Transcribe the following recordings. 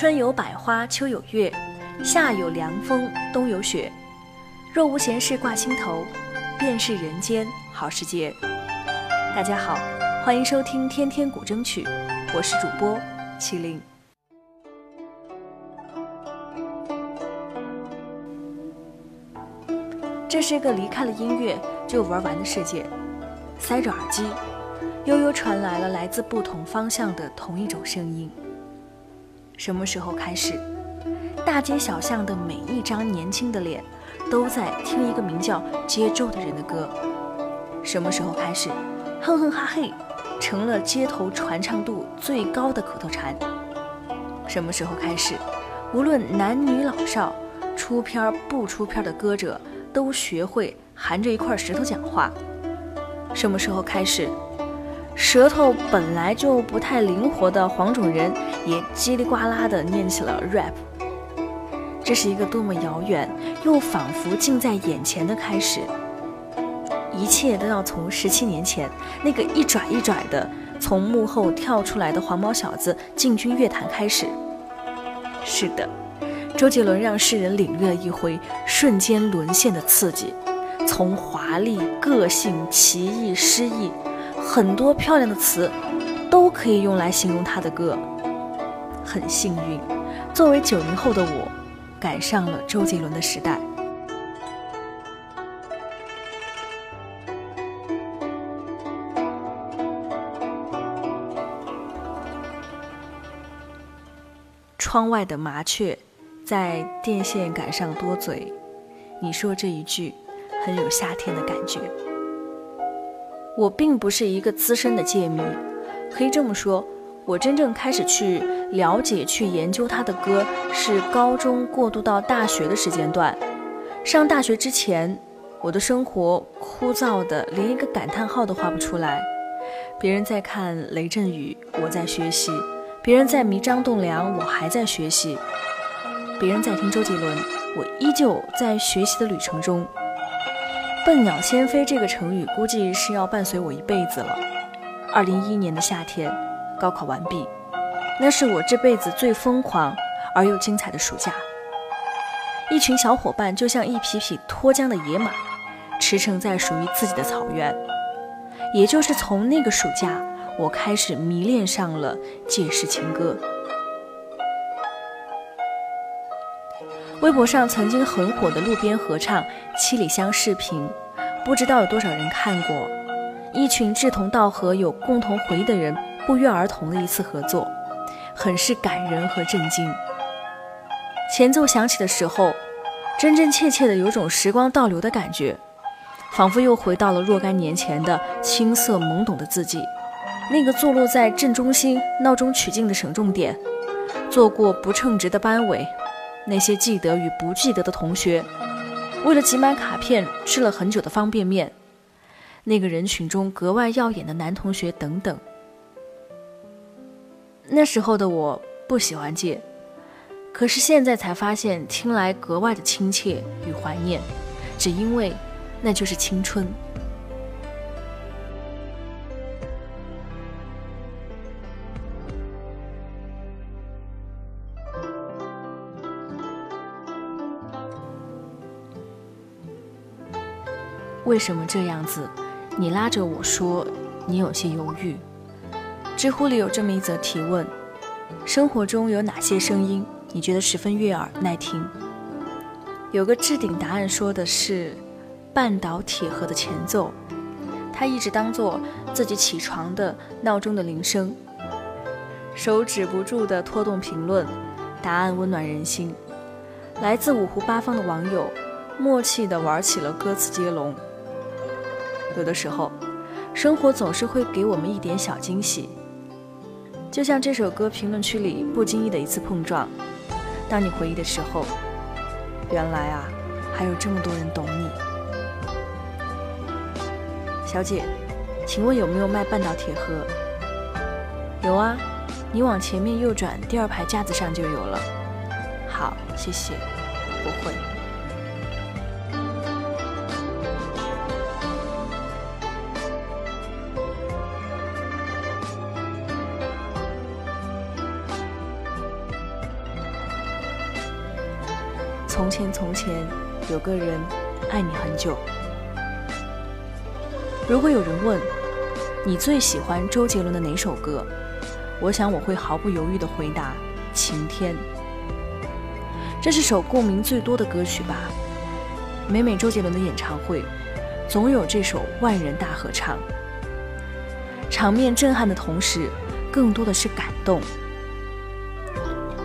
春有百花，秋有月，夏有凉风，冬有雪。若无闲事挂心头，便是人间好时节。大家好，欢迎收听《天天古筝曲》，我是主播麒麟。这是一个离开了音乐就玩完的世界。塞着耳机，悠悠传来了来自不同方向的同一种声音。什么时候开始，大街小巷的每一张年轻的脸都在听一个名叫“接咒”的人的歌？什么时候开始，哼哼哈嘿成了街头传唱度最高的口头禅？什么时候开始，无论男女老少，出片不出片的歌者都学会含着一块石头讲话？什么时候开始，舌头本来就不太灵活的黄种人也叽里呱啦的念起了 rap？这是一个多么遥远又仿佛近在眼前的开始！一切都要从十七年前那个一拽一拽的从幕后跳出来的黄毛小子进军乐坛开始。是的，周杰伦让世人领略了一回瞬间沦陷的刺激。从华丽、个性、奇异、诗意，很多漂亮的词，都可以用来形容他的歌。很幸运，作为九零后的我，赶上了周杰伦的时代。窗外的麻雀，在电线杆上多嘴。你说这一句。很有夏天的感觉。我并不是一个资深的戒迷，可以这么说，我真正开始去了解、去研究他的歌，是高中过渡到大学的时间段。上大学之前，我的生活枯燥的连一个感叹号都画不出来。别人在看雷阵雨，我在学习；别人在迷张栋梁，我还在学习；别人在听周杰伦，我依旧在学习的旅程中。笨鸟先飞这个成语估计是要伴随我一辈子了。二零一一年的夏天，高考完毕，那是我这辈子最疯狂而又精彩的暑假。一群小伙伴就像一匹匹脱缰的野马，驰骋在属于自己的草原。也就是从那个暑假，我开始迷恋上了借势情歌。微博上曾经很火的路边合唱《七里香》视频，不知道有多少人看过。一群志同道合、有共同回忆的人不约而同的一次合作，很是感人和震惊。前奏响起的时候，真真切切的有种时光倒流的感觉，仿佛又回到了若干年前的青涩懵懂的自己，那个坐落在正中心、闹中取静的省重点，做过不称职的班委。那些记得与不记得的同学，为了集满卡片吃了很久的方便面，那个人群中格外耀眼的男同学等等。那时候的我不喜欢借，可是现在才发现听来格外的亲切与怀念，只因为那就是青春。为什么这样子？你拉着我说，你有些犹豫。知乎里有这么一则提问：生活中有哪些声音你觉得十分悦耳耐听？有个置顶答案说的是半岛铁盒的前奏，它一直当做自己起床的闹钟的铃声。手止不住的拖动评论，答案温暖人心。来自五湖八方的网友默契地玩起了歌词接龙。有的时候，生活总是会给我们一点小惊喜，就像这首歌评论区里不经意的一次碰撞。当你回忆的时候，原来啊，还有这么多人懂你。小姐，请问有没有卖半岛铁盒？有啊，你往前面右转，第二排架子上就有了。好，谢谢，不会。从前从前有个人爱你很久。如果有人问你最喜欢周杰伦的哪首歌，我想我会毫不犹豫的回答《晴天》。这是首共鸣最多的歌曲吧？每每周杰伦的演唱会，总有这首万人大合唱，场面震撼的同时，更多的是感动。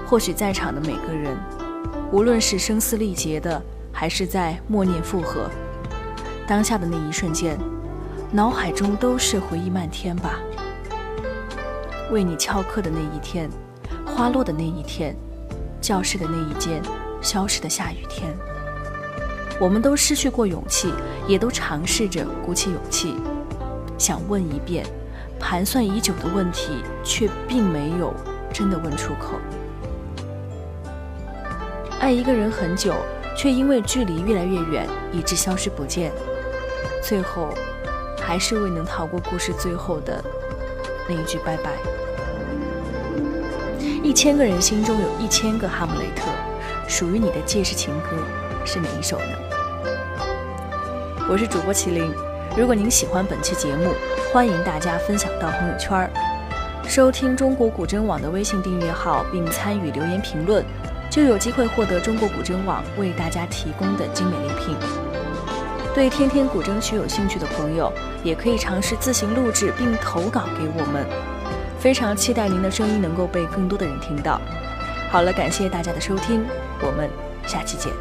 或许在场的每个人，无论是声嘶力竭的，还是在默念附和，当下的那一瞬间，脑海中都是回忆漫天吧。为你翘课的那一天，花落的那一天，教室的那一间消失的下雨天，我们都失去过勇气，也都尝试着鼓起勇气，想问一遍盘算已久的问题，却并没有真的问出口。爱一个人很久，却因为距离越来越远，以致消失不见。最后，还是未能逃过故事最后的那一句拜拜。一千个人心中有一千个哈姆雷特，属于你的借势情歌是哪一首呢？我是主播麒麟，如果您喜欢本期节目，欢迎大家分享到朋友圈，收听中国古筝网的微信订阅号，并参与留言评论。就有机会获得中国古筝网为大家提供的精美礼品。对天天古筝曲有兴趣的朋友，也可以尝试自行录制并投稿给我们。非常期待您的声音能够被更多的人听到。好了，感谢大家的收听，我们下期见。